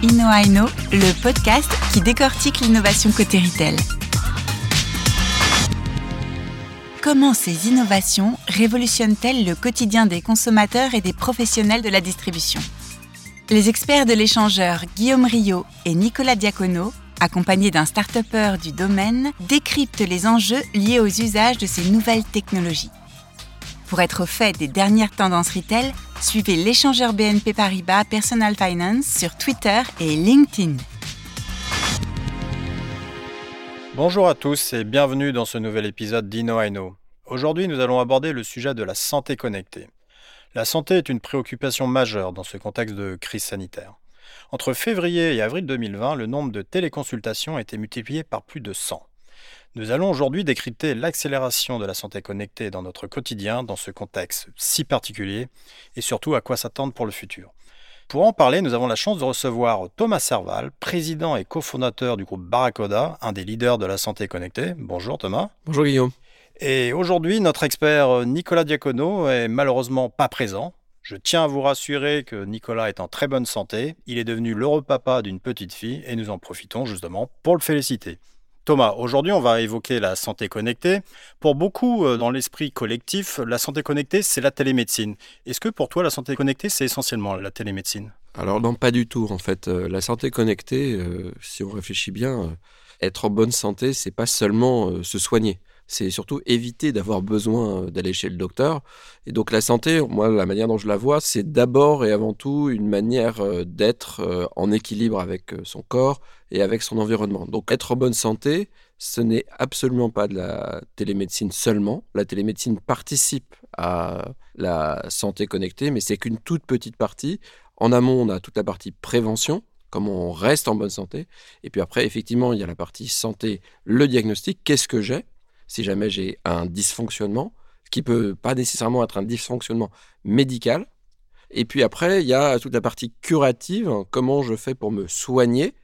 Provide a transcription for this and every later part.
InnoIno, le podcast qui décortique l'innovation côté retail. Comment ces innovations révolutionnent-elles le quotidien des consommateurs et des professionnels de la distribution? Les experts de l'échangeur Guillaume Rio et Nicolas Diacono, accompagnés d'un start du domaine, décryptent les enjeux liés aux usages de ces nouvelles technologies. Pour être au fait des dernières tendances retail, suivez l'échangeur BNP Paribas Personal Finance sur Twitter et LinkedIn. Bonjour à tous et bienvenue dans ce nouvel épisode d'Inno Know. Aujourd'hui, nous allons aborder le sujet de la santé connectée. La santé est une préoccupation majeure dans ce contexte de crise sanitaire. Entre février et avril 2020, le nombre de téléconsultations a été multiplié par plus de 100. Nous allons aujourd'hui décrypter l'accélération de la santé connectée dans notre quotidien, dans ce contexte si particulier, et surtout à quoi s'attendre pour le futur. Pour en parler, nous avons la chance de recevoir Thomas Serval, président et cofondateur du groupe Barracoda, un des leaders de la santé connectée. Bonjour Thomas. Bonjour Guillaume. Et aujourd'hui, notre expert Nicolas Diacono est malheureusement pas présent. Je tiens à vous rassurer que Nicolas est en très bonne santé. Il est devenu l'heureux papa d'une petite fille et nous en profitons justement pour le féliciter. Thomas, aujourd'hui on va évoquer la santé connectée. Pour beaucoup euh, dans l'esprit collectif, la santé connectée c'est la télémédecine. Est-ce que pour toi la santé connectée c'est essentiellement la télémédecine? Alors non, pas du tout en fait. Euh, la santé connectée, euh, si on réfléchit bien, être en bonne santé, c'est pas seulement se soigner c'est surtout éviter d'avoir besoin d'aller chez le docteur. Et donc la santé, moi, la manière dont je la vois, c'est d'abord et avant tout une manière d'être en équilibre avec son corps et avec son environnement. Donc être en bonne santé, ce n'est absolument pas de la télémédecine seulement. La télémédecine participe à la santé connectée, mais c'est qu'une toute petite partie. En amont, on a toute la partie prévention, comment on reste en bonne santé. Et puis après, effectivement, il y a la partie santé, le diagnostic, qu'est-ce que j'ai? Si jamais j'ai un dysfonctionnement, qui peut pas nécessairement être un dysfonctionnement médical. Et puis après, il y a toute la partie curative, comment je fais pour me soigner,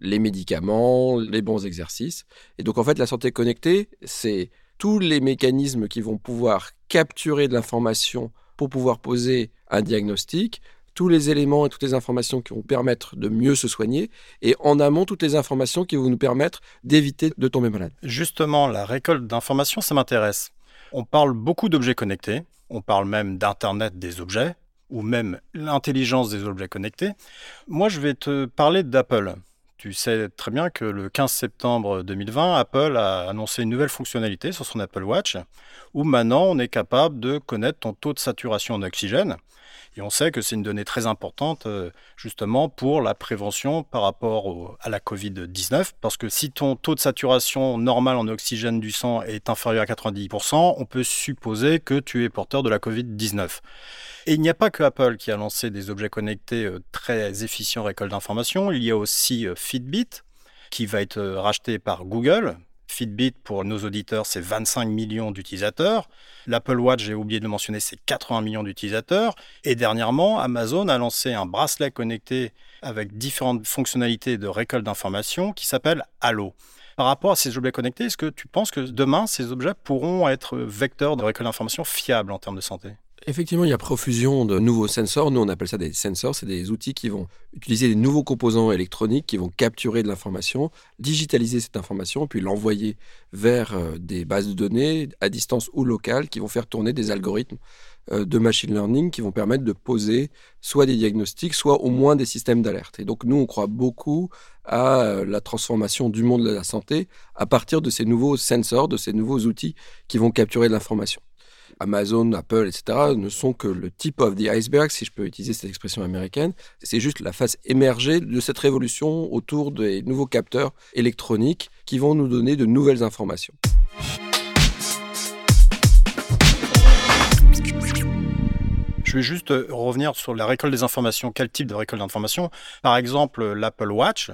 les médicaments, les bons exercices. Et donc en fait, la santé connectée, c'est tous les mécanismes qui vont pouvoir capturer de l'information pour pouvoir poser un diagnostic, tous les éléments et toutes les informations qui vont permettre de mieux se soigner, et en amont, toutes les informations qui vont nous permettre d'éviter de tomber malade. Justement, la récolte d'informations, ça m'intéresse. On parle beaucoup d'objets connectés, on parle même d'Internet des objets, ou même l'intelligence des objets connectés. Moi, je vais te parler d'Apple. Tu sais très bien que le 15 septembre 2020, Apple a annoncé une nouvelle fonctionnalité sur son Apple Watch, où maintenant on est capable de connaître ton taux de saturation en oxygène. Et on sait que c'est une donnée très importante euh, justement pour la prévention par rapport à la Covid-19, parce que si ton taux de saturation normal en oxygène du sang est inférieur à 90%, on peut supposer que tu es porteur de la Covid-19. Et il n'y a pas que Apple qui a lancé des objets connectés euh, très efficients en récolte d'informations, il y a aussi euh, Fitbit qui va être racheté par Google, Fitbit, pour nos auditeurs, c'est 25 millions d'utilisateurs. L'Apple Watch, j'ai oublié de le mentionner, c'est 80 millions d'utilisateurs. Et dernièrement, Amazon a lancé un bracelet connecté avec différentes fonctionnalités de récolte d'informations qui s'appelle Halo. Par rapport à ces objets connectés, est-ce que tu penses que demain, ces objets pourront être vecteurs de récolte d'informations fiables en termes de santé? Effectivement, il y a profusion de nouveaux sensors. Nous, on appelle ça des sensors. C'est des outils qui vont utiliser des nouveaux composants électroniques qui vont capturer de l'information, digitaliser cette information, puis l'envoyer vers euh, des bases de données à distance ou locales qui vont faire tourner des algorithmes euh, de machine learning qui vont permettre de poser soit des diagnostics, soit au moins des systèmes d'alerte. Et donc, nous, on croit beaucoup à euh, la transformation du monde de la santé à partir de ces nouveaux sensors, de ces nouveaux outils qui vont capturer de l'information. Amazon, Apple, etc., ne sont que le tip of the iceberg, si je peux utiliser cette expression américaine. C'est juste la face émergée de cette révolution autour des nouveaux capteurs électroniques qui vont nous donner de nouvelles informations. Je vais juste euh, revenir sur la récolte des informations. Quel type de récolte d'informations? Par exemple, l'Apple Watch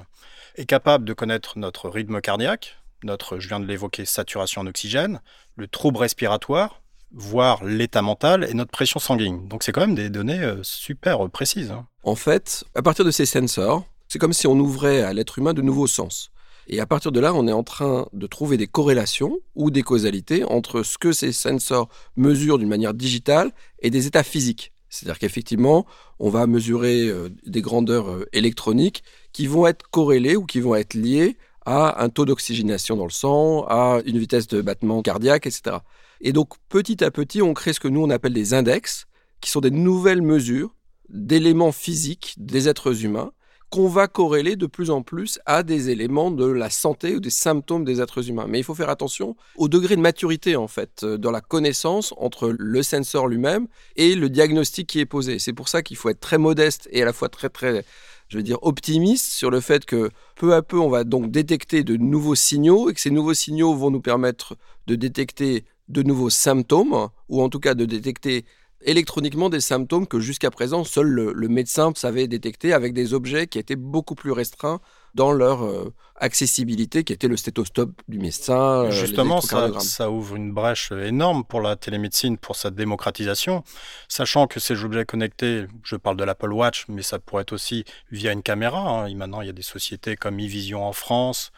est capable de connaître notre rythme cardiaque, notre, je viens de l'évoquer, saturation en oxygène, le trouble respiratoire, voir l'état mental et notre pression sanguine. Donc c'est quand même des données euh, super précises. Hein. En fait, à partir de ces sensors, c'est comme si on ouvrait à l'être humain de nouveaux sens. Et à partir de là, on est en train de trouver des corrélations ou des causalités entre ce que ces sensors mesurent d'une manière digitale et des états physiques. C'est-à-dire qu'effectivement, on va mesurer euh, des grandeurs euh, électroniques qui vont être corrélées ou qui vont être liées à un taux d'oxygénation dans le sang, à une vitesse de battement cardiaque, etc. Et donc, petit à petit, on crée ce que nous, on appelle des index, qui sont des nouvelles mesures d'éléments physiques des êtres humains qu'on va corréler de plus en plus à des éléments de la santé ou des symptômes des êtres humains. Mais il faut faire attention au degré de maturité, en fait, euh, dans la connaissance entre le sensor lui-même et le diagnostic qui est posé. C'est pour ça qu'il faut être très modeste et à la fois très, très, je veux dire, optimiste sur le fait que peu à peu, on va donc détecter de nouveaux signaux et que ces nouveaux signaux vont nous permettre de détecter de nouveaux symptômes, ou en tout cas de détecter électroniquement des symptômes que jusqu'à présent seul le, médecin savait détecter avec des objets qui étaient beaucoup plus restreints dans leur euh, accessibilité, qui était le stéthoscope du médecin. Euh, Justement, ça, ouvre une brèche énorme pour la télémédecine, pour sa démocratisation, sachant que ces objets connectés, je parle de l'Apple Watch, mais ça pourrait être aussi via une caméra. Hein. maintenant, il y a des sociétés comme eVision en France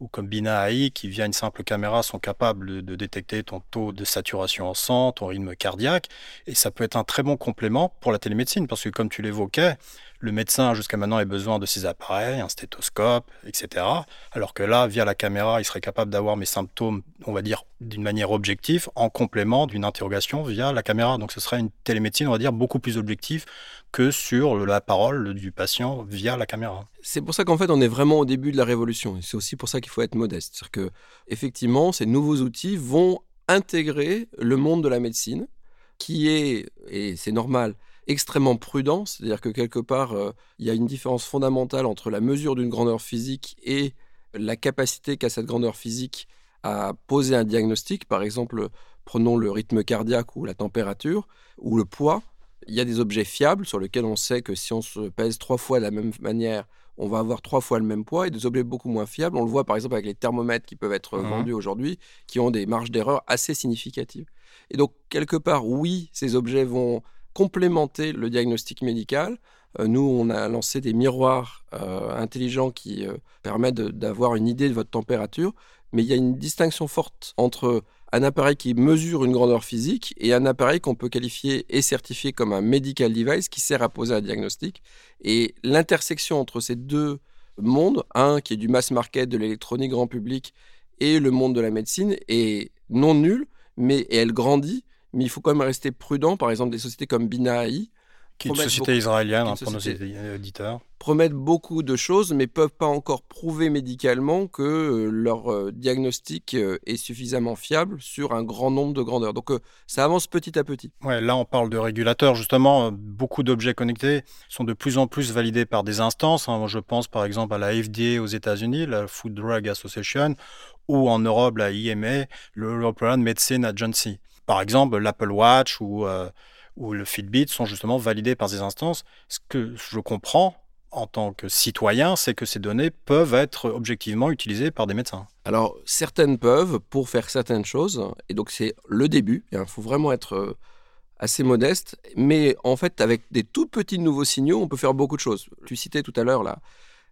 ou comme Bina AI qui, via une simple caméra, sont capables de détecter ton taux de saturation en sang, ton rythme cardiaque, et ça peut être un très bon complément pour la télémédecine, parce que comme tu l'évoquais, le médecin jusqu'à maintenant a besoin de ces appareils, un stéthoscope, etc. Alors que là, via la caméra, il serait capable d'avoir mes symptômes, on va dire, d'une manière objective, en complément d'une interrogation via la caméra. Donc ce serait une télémédecine, on va dire, beaucoup plus objective que sur la parole du patient via la caméra. C'est pour ça qu'en fait, on est vraiment au début de la révolution. C'est aussi pour ça qu'il faut être modeste. C'est-à-dire que, effectivement, ces nouveaux outils vont intégrer le monde de la médecine, qui est, et c'est normal, extrêmement prudent, c'est-à-dire que quelque part, euh, il y a une différence fondamentale entre la mesure d'une grandeur physique et la capacité qu'a cette grandeur physique à poser un diagnostic. Par exemple, prenons le rythme cardiaque ou la température ou le poids. Il y a des objets fiables sur lesquels on sait que si on se pèse trois fois de la même manière, on va avoir trois fois le même poids et des objets beaucoup moins fiables. On le voit par exemple avec les thermomètres qui peuvent être mmh vendus aujourd'hui, qui ont des marges d'erreur assez significatives. Et donc, quelque part, oui, ces objets vont complémenter le diagnostic médical. Euh, nous, on a lancé des miroirs euh, intelligents qui euh, permettent d'avoir une idée de votre température, mais il y a une distinction forte entre un appareil qui mesure une grandeur physique et un appareil qu'on peut qualifier et certifier comme un medical device qui sert à poser un diagnostic. Et l'intersection entre ces deux mondes, un qui est du mass market, de l'électronique grand public, et le monde de la médecine, est non nulle, mais elle grandit mais il faut quand même rester prudent. Par exemple, des sociétés comme Binaai, qui est une société israélienne hein, pour nos éditeurs. Promettent beaucoup de choses, mais peuvent pas encore prouver médicalement que euh, leur euh, diagnostic euh, est suffisamment fiable sur un grand nombre de grandeurs. Donc ça avance petit à petit. Ouais, là on parle de régulateurs. Justement, beaucoup d'objets connectés sont de plus en plus validés par des instances. Hein. je pense par exemple à la FDA aux États-Unis, la Food Drug Association, ou en Europe la EMA, l'European Medicine Agency. Par exemple, l'Apple Watch ou, euh, ou le Fitbit sont justement validés par ces instances. Ce que je comprends en tant que citoyen, c'est que ces données peuvent être objectivement utilisées par des médecins. Alors, certaines peuvent pour faire certaines choses, et donc c'est le début. Il faut vraiment être euh, assez modeste, mais en fait, avec des tout petits nouveaux signaux, on peut faire beaucoup de choses. Tu citais tout à l'heure la,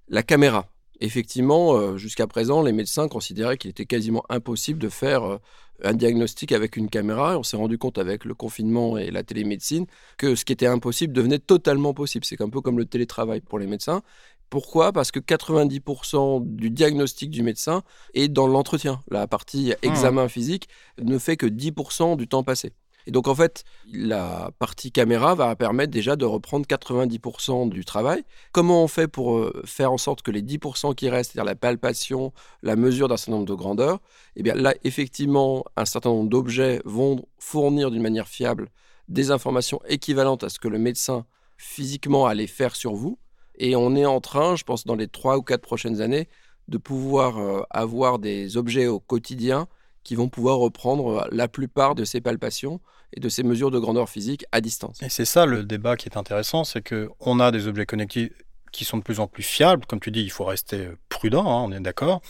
la caméra. Effectivement, euh, jusqu'à présent, les médecins considéraient qu'il était quasiment impossible de faire euh, un diagnostic avec une caméra. on s'est rendu compte avec le confinement et la télémédecine que ce qui était impossible devenait totalement possible. C'est un peu comme le télétravail pour les médecins. Pourquoi? Parce que 90% du diagnostic du médecin est dans l'entretien. La partie mmh. examen physique ne fait que 10% du temps passé. Et donc en fait, la partie caméra va permettre déjà de reprendre 90% du travail. Comment on fait pour euh, faire en sorte que les 10% qui restent, c'est-à-dire la palpation, la mesure d'un certain nombre de grandeurs, eh bien là, effectivement, un certain nombre d'objets vont fournir d'une manière fiable des informations équivalentes à ce que le médecin physiquement allait faire sur vous. Et on est en train, je pense, dans les 3 ou 4 prochaines années, de pouvoir euh, avoir des objets au quotidien qui vont pouvoir reprendre euh, la plupart de ces palpations et de ces mesures de grandeur physique à distance. Et c'est ça le débat qui est intéressant, c'est qu'on a des objets connectés qui sont de plus en plus fiables. Comme tu dis, il faut rester euh, prudent, hein, on est d'accord.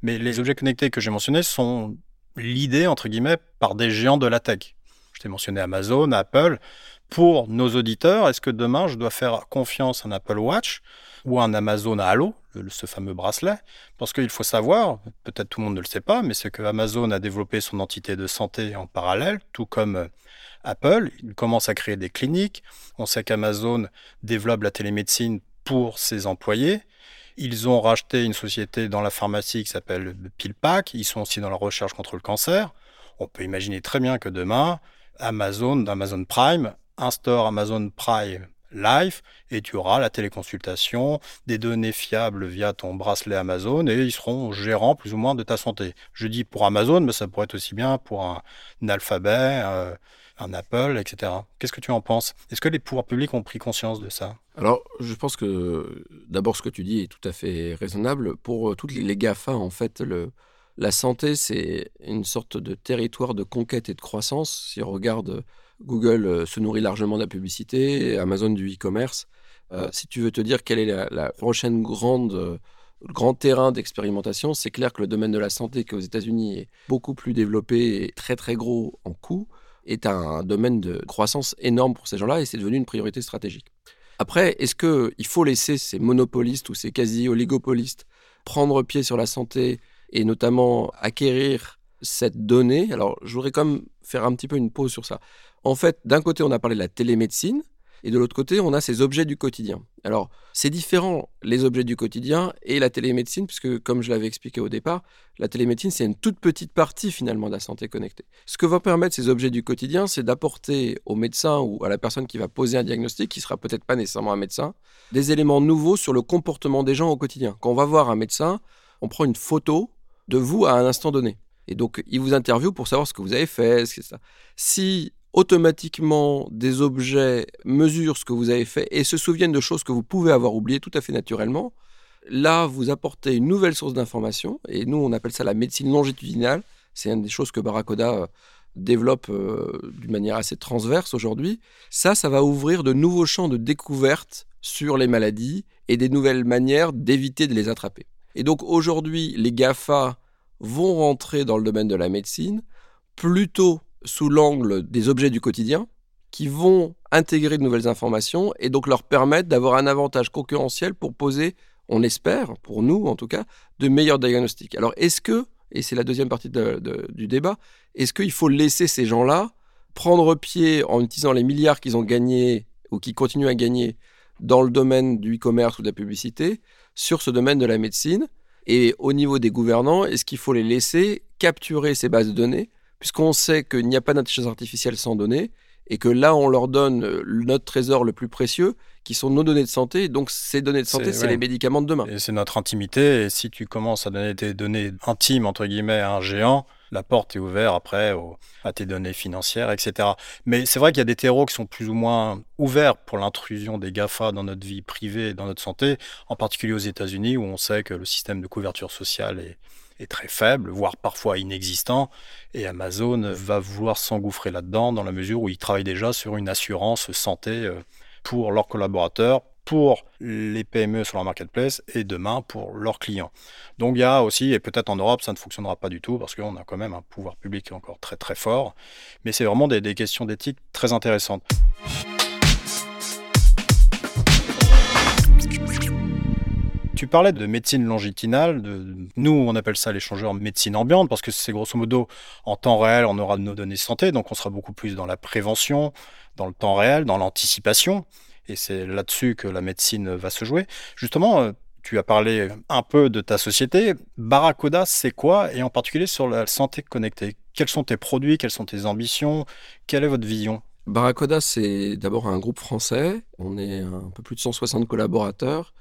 Mais les objets connectés que j'ai mentionnés sont l'idée, entre guillemets, par des géants de la tech. Je t'ai mentionné Amazon, Apple. pour nos auditeurs, est-ce que demain je dois faire confiance à un Apple Watch? Ou à un Amazon Halo, ce fameux bracelet Parce qu'il faut savoir, peut-être tout le monde ne le sait pas, mais c'est que Amazon a développé son entité de santé en parallèle, tout comme euh, Apple. Il commence à créer des cliniques. On sait qu'Amazon développe la télémédecine pour ses employés. Ils ont racheté une société dans la pharmacie qui s'appelle PillPack. Ils sont aussi dans la recherche contre le cancer. On peut imaginer très bien que demain, Amazon, Amazon Prime, instaure Amazon Prime Life et tu auras la téléconsultation, des données fiables via ton bracelet Amazon et ils seront gérants plus ou moins de ta santé. Je dis pour Amazon, mais ça pourrait être aussi bien pour un, Alphabet, euh, un Apple, etc. Qu'est-ce que tu en penses? Est-ce que les pouvoirs publics ont pris conscience de ça? Alors, je pense que d'abord ce que tu dis est tout à fait raisonnable. Pour euh, toutes les GAFA, en fait, la santé, c'est une sorte de territoire de conquête et de croissance. Si on regarde, Google euh, se nourrit largement de la publicité, Amazon du e-commerce. Euh, si tu veux te dire quelle est la, prochaine grande euh, grand terrain d'expérimentation, c'est clair que le domaine de la santé, qui aux États-Unis est beaucoup plus développé et très très gros en coût, est un domaine de croissance énorme pour ces gens-là et c'est devenu une priorité stratégique. Après, est-ce qu'il faut laisser ces monopolistes ou ces quasi-oligopolistes prendre pied sur la santé et notamment acquérir cette donnée? Alors, je voudrais quand même faire un petit peu une pause sur ça. En fait, d'un côté, on a parlé de la télémédecine, et de l'autre côté, on a ces objets du quotidien. Alors, c'est différent, les objets du quotidien et la télémédecine, puisque, comme je l'avais expliqué au départ, la télémédecine, c'est une toute petite partie finalement de la santé connectée. Ce que vont permettre ces objets du quotidien, c'est d'apporter au médecin ou à la personne qui va poser un diagnostic, qui sera peut-être pas nécessairement un médecin, des éléments nouveaux sur le comportement des gens au quotidien. Quand on va voir un médecin, on prend une photo de vous à un instant donné. Et donc, il vous interviewe pour savoir ce que vous avez fait. Ce ça. Si automatiquement des objets mesurent ce que vous avez fait et se souviennent de choses que vous pouvez avoir oubliées tout à fait naturellement, là, vous apportez une nouvelle source d'information. Et nous, on appelle ça la médecine longitudinale. C'est une des choses que Barakoda euh, développe euh, d'une manière assez transverse aujourd'hui. Ça, ça va ouvrir de nouveaux champs de découverte sur les maladies et des nouvelles manières d'éviter de les attraper. Et donc aujourd'hui, les GAFA vont rentrer dans le domaine de la médecine plutôt sous l'angle des objets du quotidien qui vont intégrer de nouvelles informations et donc leur permettre d'avoir un avantage concurrentiel pour poser, on espère, pour nous en tout cas, de meilleurs diagnostics. Alors est-ce que, et c'est la deuxième partie du débat, est-ce qu'il faut laisser ces gens-là prendre pied en utilisant les milliards qu'ils ont gagnés ou qui continuent à gagner dans le domaine du e-commerce ou de la publicité sur ce domaine de la médecine? Et au niveau des gouvernants, est-ce qu'il faut les laisser capturer ces bases de données Puisqu'on sait qu'il n'y a pas d'intelligence artificielle sans données et que là, on leur donne euh, notre trésor le plus précieux, qui sont nos données de santé. Donc, ces données de santé, c'est les médicaments de demain. Et c'est notre intimité. Et si tu commences à donner tes données intimes, entre guillemets, à un géant, la porte est ouverte après à tes données financières, etc. Mais c'est vrai qu'il y a des terreaux qui sont plus ou moins ouverts pour l'intrusion des GAFA dans notre vie privée et dans notre santé, en particulier aux États-Unis où on sait que le système de couverture sociale est, très faible, voire parfois inexistant, et Amazon va vouloir s'engouffrer là-dedans dans la mesure où ils travaillent déjà sur une assurance santé euh, pour leurs collaborateurs, pour les PME sur leur marketplace et demain pour leurs clients. Donc il y a aussi, et peut-être en Europe ça ne fonctionnera pas du tout parce qu'on a quand même un pouvoir public encore très très fort, mais c'est vraiment des, questions d'éthique très intéressantes. Tu parlais de médecine longitudinale, de, nous on appelle ça l'échangeur médecine ambiante parce que c'est grosso modo en temps réel on aura nos données santé, donc on sera beaucoup plus dans la prévention, dans le temps réel, dans l'anticipation et c'est là-dessus que la médecine va se jouer. Justement, euh, tu as parlé un peu de ta société. Barakoda, c'est quoi? Et en particulier sur la santé connectée. Quels sont tes produits? Quelles sont tes ambitions? Quelle est votre vision? Barakoda, c'est d'abord un groupe français. On est un peu plus de 160 collaborateurs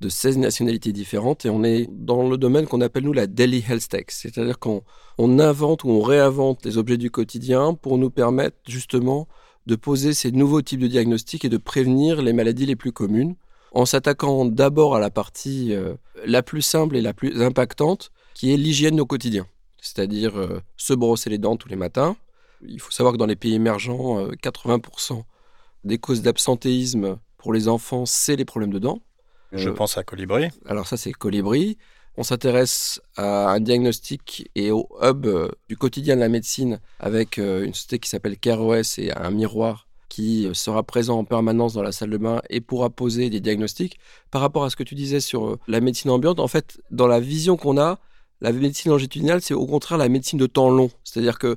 de 16 nationalités différentes et on est dans le domaine qu'on appelle nous la daily health tech, c'est-à-dire qu'on on invente ou on réinvente les objets du quotidien pour nous permettre justement de poser ces nouveaux types de diagnostics et de prévenir les maladies les plus communes, en s'attaquant d'abord à la partie euh, la plus simple et la plus impactante, qui est l'hygiène au quotidien, c'est-à-dire euh, se brosser les dents tous les matins. Il faut savoir que dans les pays émergents, 80% euh, des causes d'absentéisme pour les enfants, c'est les problèmes de dents. Je pense à Colibri. Alors ça, c'est Colibri. On s'intéresse à un diagnostic et au hub euh, du quotidien de la médecine avec euh, une société qui s'appelle CareOS et un miroir qui sera présent en permanence dans la salle de bain et pourra poser des diagnostics. Par rapport à ce que tu disais sur euh, la médecine ambiante, en fait, dans la vision qu'on a, la médecine longitudinale, c'est au contraire la médecine de temps long. C'est-à-dire que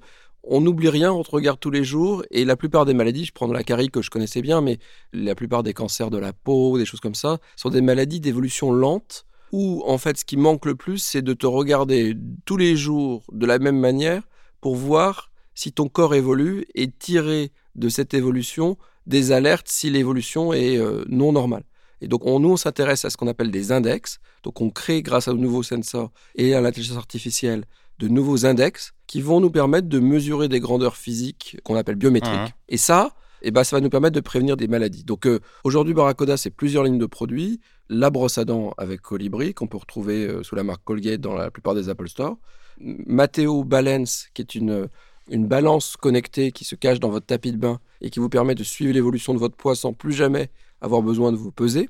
on n'oublie rien, on te regarde tous les jours, et la plupart des maladies, je prends la carie que je connaissais bien, mais la plupart des cancers de la peau, des choses comme ça, sont des maladies d'évolution lente, où en fait ce qui manque le plus, c'est de te regarder tous les jours de la même manière pour voir si ton corps évolue et tirer de cette évolution des alertes si l'évolution est euh, non normale. Et donc, on, nous, on s'intéresse à ce qu'on appelle des index. Donc, on crée, grâce aux nouveaux sensors et à l'intelligence artificielle, de nouveaux index qui vont nous permettre de mesurer des grandeurs physiques qu'on appelle biométriques. Mmh. Et ça, eh ben, ça va nous permettre de prévenir des maladies. Donc, euh, aujourd'hui, Barracoda, c'est plusieurs lignes de produits. La brosse à dents avec Colibri, qu'on peut retrouver euh, sous la marque Colgate dans la plupart des Apple Store. Matteo Balance, qui est une une balance connectée qui se cache dans votre tapis de bain et qui vous permet de suivre l'évolution de votre poids sans plus jamais avoir besoin de vous peser.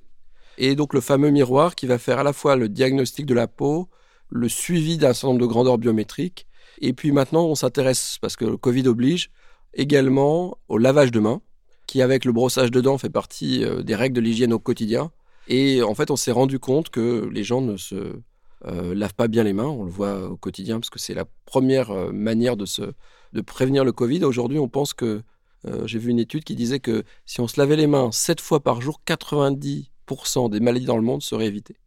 Et donc le fameux miroir qui va faire à la fois le diagnostic de la peau, le suivi d'un certain nombre de grandeurs biométriques. Et puis maintenant, on s'intéresse, parce que le Covid oblige, également au lavage de mains, qui avec le brossage de dents fait partie euh, des règles de l'hygiène au quotidien. Et en fait, on s'est rendu compte que les gens ne se euh, lavent pas bien les mains, on le voit au quotidien, parce que c'est la première euh, manière de se, de prévenir le Covid. Aujourd'hui, on pense que, euh, j'ai vu une étude qui disait que si on se lavait les mains 7 fois par jour, 90% des maladies dans le monde seraient évitées.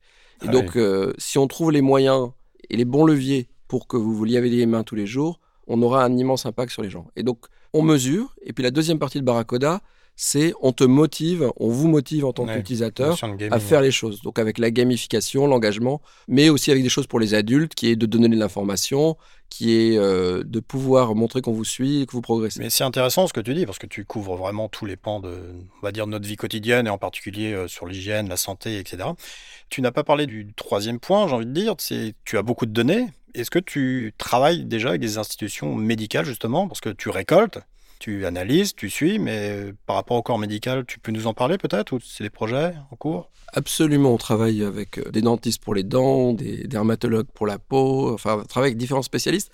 Et ah donc, euh, si on trouve les moyens et les bons leviers pour que vous vous lavez les mains tous les jours, on aura un immense impact sur les gens. Et donc, on mesure. Et puis, la deuxième partie de Barracoda, c'est on te motive, on vous motive en tant qu'utilisateur à faire les choses. Donc avec la gamification, l'engagement, mais aussi avec des choses pour les adultes, qui est de donner de l'information, qui est euh, de pouvoir montrer qu'on vous suit et que vous progressez. Mais c'est intéressant ce que tu dis, parce que tu couvres vraiment tous les pans de, on va dire, notre vie quotidienne, et en particulier euh, sur l'hygiène, la santé, etc. Tu n'as pas parlé du troisième point, j'ai envie de dire, c'est tu as beaucoup de données. Est-ce que tu travailles déjà avec des institutions médicales, justement, parce que tu récoltes tu analyses, tu suis, mais par rapport au corps médical, tu peux nous en parler peut-être Ou c'est des projets en cours? Absolument, on travaille avec euh, des dentistes pour les dents, des dermatologues pour la peau, enfin, on travaille avec différents spécialistes.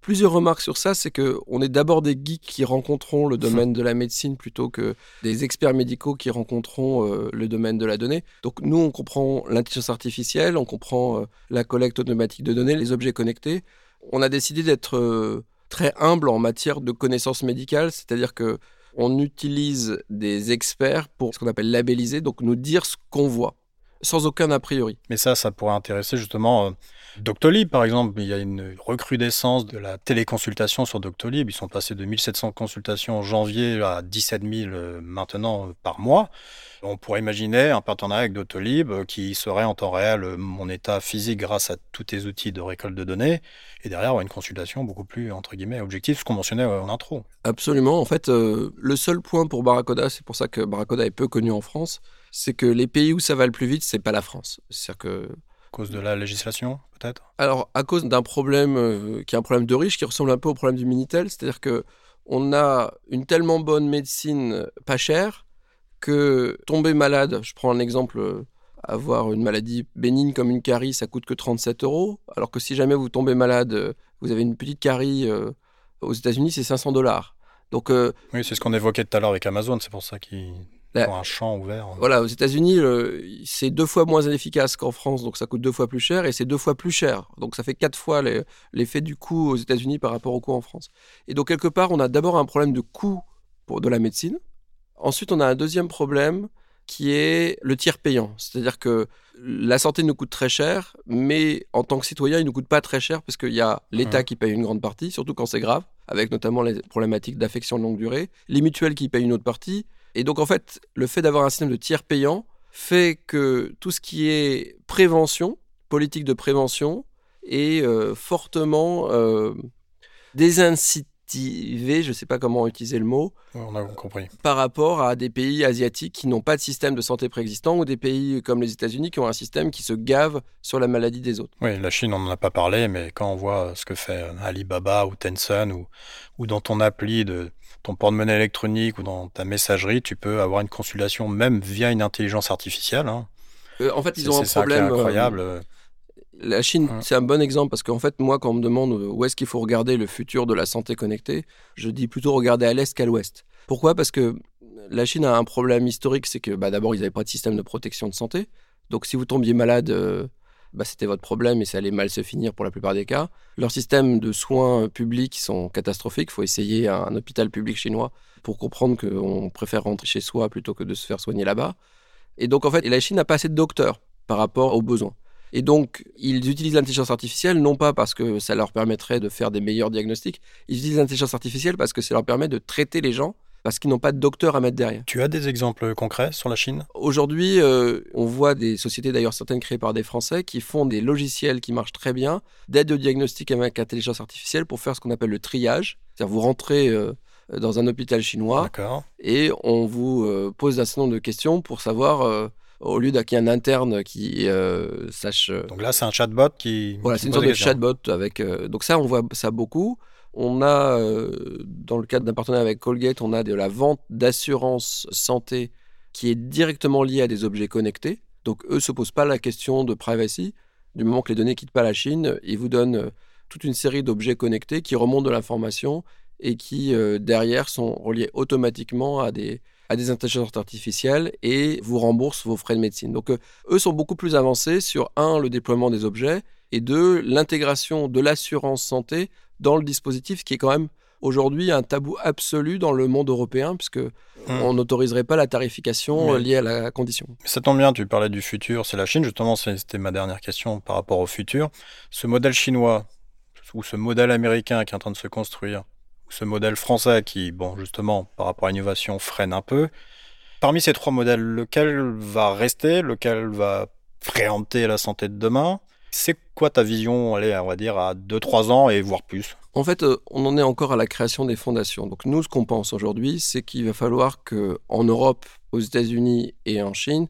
Plusieurs remarques sur ça, c'est que on est d'abord des geeks qui rencontrons le domaine de la médecine plutôt que des experts médicaux qui rencontront euh, le domaine de la donnée. Donc nous, on comprend l'intelligence artificielle, on comprend euh, la collecte automatique de données, les objets connectés. On a décidé d'être très humble en matière de connaissances médicales, c'est-à-dire que on utilise des experts pour ce qu'on appelle labelliser, donc nous dire ce qu'on voit, sans aucun a priori. Mais ça, ça pourrait intéresser justement euh, Doctolib, par exemple. Il y a une recrudescence de la téléconsultation sur Doctolib. Ils sont passés de 1700 consultations en janvier à 17 000 euh, maintenant euh, par mois. On pourrait imaginer un partenariat avec Doctolib qui serait en temps réel mon état physique grâce à tous tes outils de récolte de données et derrière avoir une consultation beaucoup plus entre guillemets objective, ce qu'on mentionnait en intro. Absolument. En fait, le seul point pour Barracoda, c'est pour ça que Barracoda est peu connu en France, c'est que les pays où ça va le plus vite, c'est pas la France. C'est-à-dire que à cause de la législation, peut-être? Alors, à cause d'un problème qui est un problème de riche, qui ressemble un peu au problème du Minitel, c'est-à-dire que on a une tellement bonne médecine pas chère que tomber malade, je prends un exemple, euh, avoir une maladie bénigne comme une carie, ça coûte que 37 euros, alors que si jamais vous tombez malade, euh, vous avez une petite carie euh, aux États-Unis, c'est 500 dollars. Donc, oui, c'est ce qu'on évoquait tout à l'heure avec Amazon, c'est pour ça qu'ils ont un champ ouvert. Voilà, aux États-Unis, c'est deux fois moins efficace qu'en France, donc ça coûte deux fois plus cher, et c'est deux fois plus cher. Donc ça fait quatre fois l'effet du coût aux États-Unis par rapport au coût en France. Et donc quelque part, on a d'abord un problème de coût pour de la médecine, Ensuite, on a un deuxième problème qui est le tiers payant. C'est-à-dire que la santé nous coûte très cher, mais en tant que citoyen, il ne nous coûte pas très cher parce qu'il y a l'État qui paye une grande partie, surtout quand c'est grave, avec notamment les problématiques d'affection de longue durée, les mutuelles qui payent une autre partie. Et donc, en fait, le fait d'avoir un système de tiers payant fait que tout ce qui est prévention, politique de prévention, est euh, fortement euh, désincité je ne sais pas comment utiliser le mot, on a compris. par rapport à des pays asiatiques qui n'ont pas de système de santé préexistant ou des pays comme les États-Unis qui ont un système qui se gave sur la maladie des autres. Oui, la Chine, on n'en a pas parlé, mais quand on voit ce que fait Alibaba ou Tencent ou, ou dans ton appli de ton porte-monnaie électronique ou dans ta messagerie, tu peux avoir une consultation même via une intelligence artificielle. Hein. Euh, en fait, ils ont un problème euh, incroyable. La Chine, c'est un bon exemple parce qu'en fait, moi, quand on me demande où est-ce qu'il faut regarder le futur de la santé connectée, je dis plutôt regarder à l'est qu'à l'ouest. Pourquoi? Parce que la Chine a un problème historique, c'est que bah, d'abord, ils n'avaient pas de système de protection de santé. Donc si vous tombiez malade, euh, bah, c'était votre problème et ça allait mal se finir pour la plupart des cas. Leurs systèmes de soins publics sont catastrophiques. Il faut essayer un hôpital public chinois pour comprendre qu'on préfère rentrer chez soi plutôt que de se faire soigner là-bas. Et donc en fait, la Chine n'a pas assez de docteurs par rapport aux besoins. Et donc, ils utilisent l'intelligence artificielle non pas parce que ça leur permettrait de faire des meilleurs diagnostics, ils utilisent l'intelligence artificielle parce que ça leur permet de traiter les gens parce qu'ils n'ont pas de docteur à mettre derrière. Tu as des exemples concrets sur la Chine? Aujourd'hui, euh, on voit des sociétés, d'ailleurs certaines créées par des Français, qui font des logiciels qui marchent très bien, d'aide au diagnostic avec intelligence artificielle pour faire ce qu'on appelle le triage. C'est-à-dire vous rentrez euh, dans un hôpital chinois et on vous euh, pose un certain nombre de questions pour savoir au lieu qu'il y ait un interne qui sache. Donc là, c'est un chatbot qui. Voilà, c'est une sorte de chatbot avec. donc ça, on voit ça beaucoup. On a, euh, dans le cadre d'un partenariat avec Colgate, on a de la vente d'assurance santé qui est directement liée à des objets connectés. Donc eux ne se posent pas la question de privacy. Du moment que les données quittent pas la Chine, ils vous donnent euh, toute une série d'objets connectés qui remontent de l'information et qui, euh, derrière, sont reliés automatiquement à des, à des intelligences artificielles et vous remboursent vos frais de médecine. Donc eux sont beaucoup plus avancés sur, un, le déploiement des objets et deux, l'intégration de l'assurance santé dans le dispositif qui est quand même aujourd'hui un tabou absolu dans le monde européen puisque hmm. on n'autoriserait pas la tarification liée à la condition. Ça tombe bien, tu parlais du futur, c'est la Chine justement, c'était ma dernière question par rapport au futur. Ce modèle chinois ou ce modèle américain qui est en train de se construire, ce modèle français qui, bon, justement, par rapport à l'innovation, freine un peu. Parmi ces trois modèles, lequel va rester, lequel va préempter la santé de demain? C'est quoi ta vision, allez, on va dire, à 2-3 ans et voire plus? En fait, euh, on en est encore à la création des fondations. Donc nous, ce qu'on pense aujourd'hui, c'est qu'il va falloir qu'en Europe, aux États-Unis et en Chine,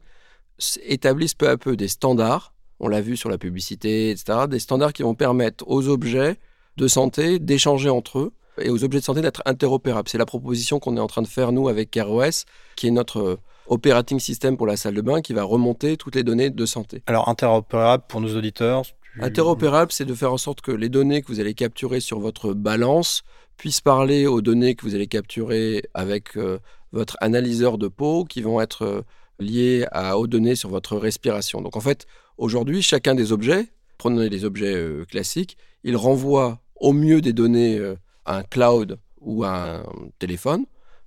établissent peu à peu des standards, on l'a vu sur la publicité, etc., des standards qui vont permettre aux objets de santé d'échanger entre eux et aux objets de santé d'être interopérables. C'est la proposition qu'on est en train de faire, nous, avec ROS, qui est notre euh, operating system pour la salle de bain qui va remonter toutes les données de santé. Alors interopérable pour nos auditeurs Interopérable, c'est de faire en sorte que les données que vous allez capturer sur votre balance puissent parler aux données que vous allez capturer avec euh, votre analyseur de peau qui vont être euh, liées à, aux données sur votre respiration. Donc en fait, aujourd'hui, chacun des objets, prenons les objets euh, classiques, il renvoie au mieux des données à un cloud ou à un téléphone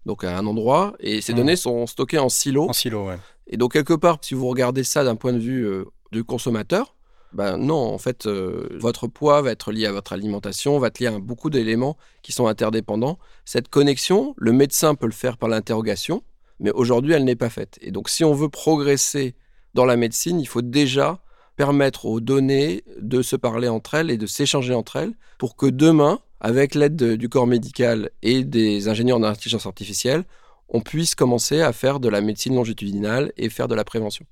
donc à un endroit, et ces mmh. données sont stockées en silo. En silo, ouais. Et donc quelque part, si vous regardez ça d'un point de vue euh, du consommateur, ben non, en fait, euh, votre poids va être lié à votre alimentation, va être lié à beaucoup d'éléments qui sont interdépendants. Cette connexion, le médecin peut le faire par l'interrogation, mais aujourd'hui, elle n'est pas faite. Et donc, si on veut progresser dans la médecine, il faut déjà permettre aux données de se parler entre elles et de s'échanger entre elles pour que demain, avec l'aide du corps médical et des ingénieurs d'intelligence artificielle, on puisse commencer à faire de la médecine longitudinale et faire de la prévention.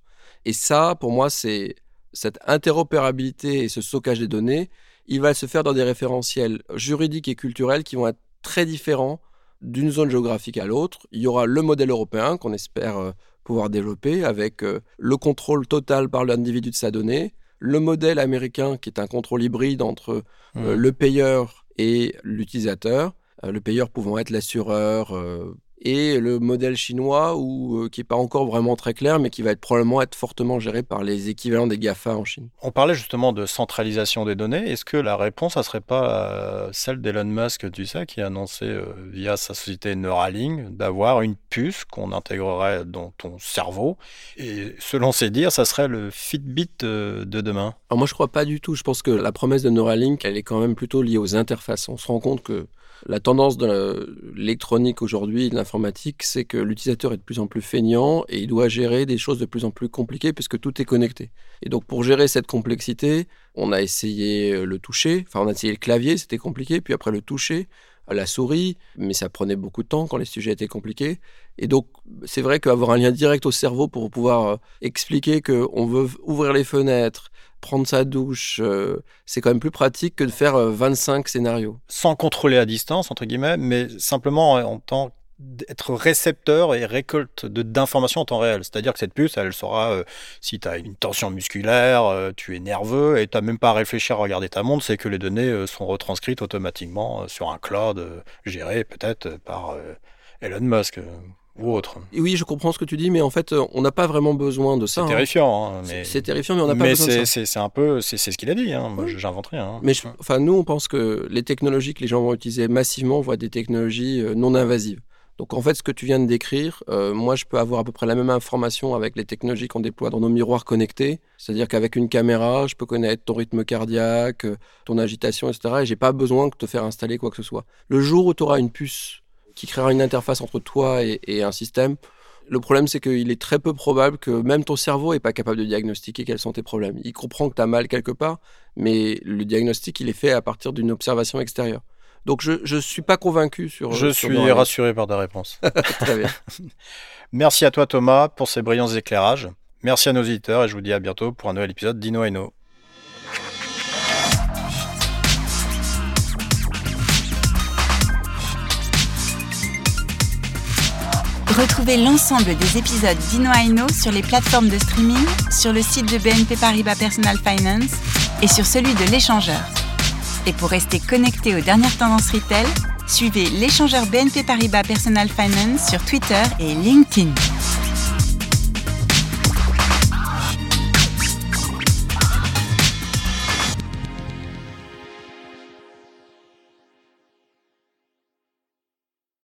Et ça, pour moi, c'est cette interopérabilité et ce stockage des données, il va se faire dans des référentiels juridiques et culturels qui vont être très différents d'une zone géographique à l'autre. Il y aura le modèle européen qu'on espère euh, pouvoir développer avec euh, le contrôle total par l'individu de sa donnée, le modèle américain qui est un contrôle hybride entre euh, mmh. le payeur et l'utilisateur, euh, le payeur pouvant être l'assureur, euh, et le modèle chinois euh, qui n'est pas encore vraiment très clair, mais qui va être probablement être fortement géré par les équivalents des GAFA en Chine. On parlait justement de centralisation des données. Est-ce que la réponse, ça serait pas celle d'Elon Musk, tu sais, qui a annoncé via sa société Neuralink d'avoir une puce qu'on intégrerait dans ton cerveau? Et selon ses dires, ça serait le Fitbit de demain. Alors moi, je crois pas du tout. Je pense que la promesse de Neuralink, elle est quand même plutôt liée aux interfaces. On se rend compte que la tendance de l'électronique aujourd'hui, de l'informatique, c'est que l'utilisateur est de plus en plus feignant et il doit gérer des choses de plus en plus compliquées puisque tout est connecté. Et donc pour gérer cette complexité, on a essayé euh, le toucher, enfin on a essayé le clavier, c'était compliqué, puis après le toucher, la souris, mais ça prenait beaucoup de temps quand les sujets étaient compliqués. Et donc, c'est vrai qu'avoir un lien direct au cerveau pour pouvoir euh, expliquer qu'on veut ouvrir les fenêtres, prendre sa douche, euh, c'est quand même plus pratique que de faire 25 euh, scénarios. Sans contrôler à distance, entre guillemets, mais simplement en tant d'être récepteur et récolte d'informations en temps réel. C'est-à-dire que cette puce, elle saura euh, si tu as une tension musculaire, tu es nerveux et tu n'as même pas à réfléchir à regarder ta montre, c'est que les données sont retranscrites automatiquement sur un cloud géré peut-être par Elon Musk ou autre. oui, je comprends ce que tu dis, mais en fait, on n'a pas vraiment besoin de ça. C'est hein. terrifiant. hein, mais... C'est terrifiant, mais on n'a pas Mais besoin de ça. c'est c'est un peu, c'est ce qu'il a dit. Hein. Moi, j'invente rien. Mais je- enfin, nous, on pense que les technologies que les gens vont utiliser massivement vont être des technologies euh, non invasives. Donc, en fait, ce que tu viens de décrire, euh, moi, je peux avoir à peu près la même information avec les technologies qu'on déploie dans nos miroirs connectés. C'est-à-dire qu'avec une caméra, je peux connaître ton rythme cardiaque, euh, ton agitation, etc. Et j'ai pas besoin de te faire installer quoi que ce soit. Le jour où tu auras une puce qui créera une interface entre toi et, et un système, le problème, c'est qu'il est très peu probable que même ton cerveau est pas capable de diagnostiquer quels sont tes problèmes. Il comprend que tu as mal quelque part, mais le diagnostic, il est fait à partir d'une observation extérieure. Donc je ne suis pas convaincu sur. Je sur suis rassuré par ta réponse. Très bien. Merci à toi Thomas pour ces brillants éclairages. Merci à nos auditeurs et je vous dis à bientôt pour un nouvel épisode d'Ino et Retrouvez l'ensemble des épisodes d'Ino Aino sur les plateformes de streaming, sur le site de BNP Paribas Personal Finance et sur celui de l'échangeur. Et pour rester connecté aux dernières tendances retail, suivez l'échangeur BNP Paribas Personal Finance sur Twitter et LinkedIn.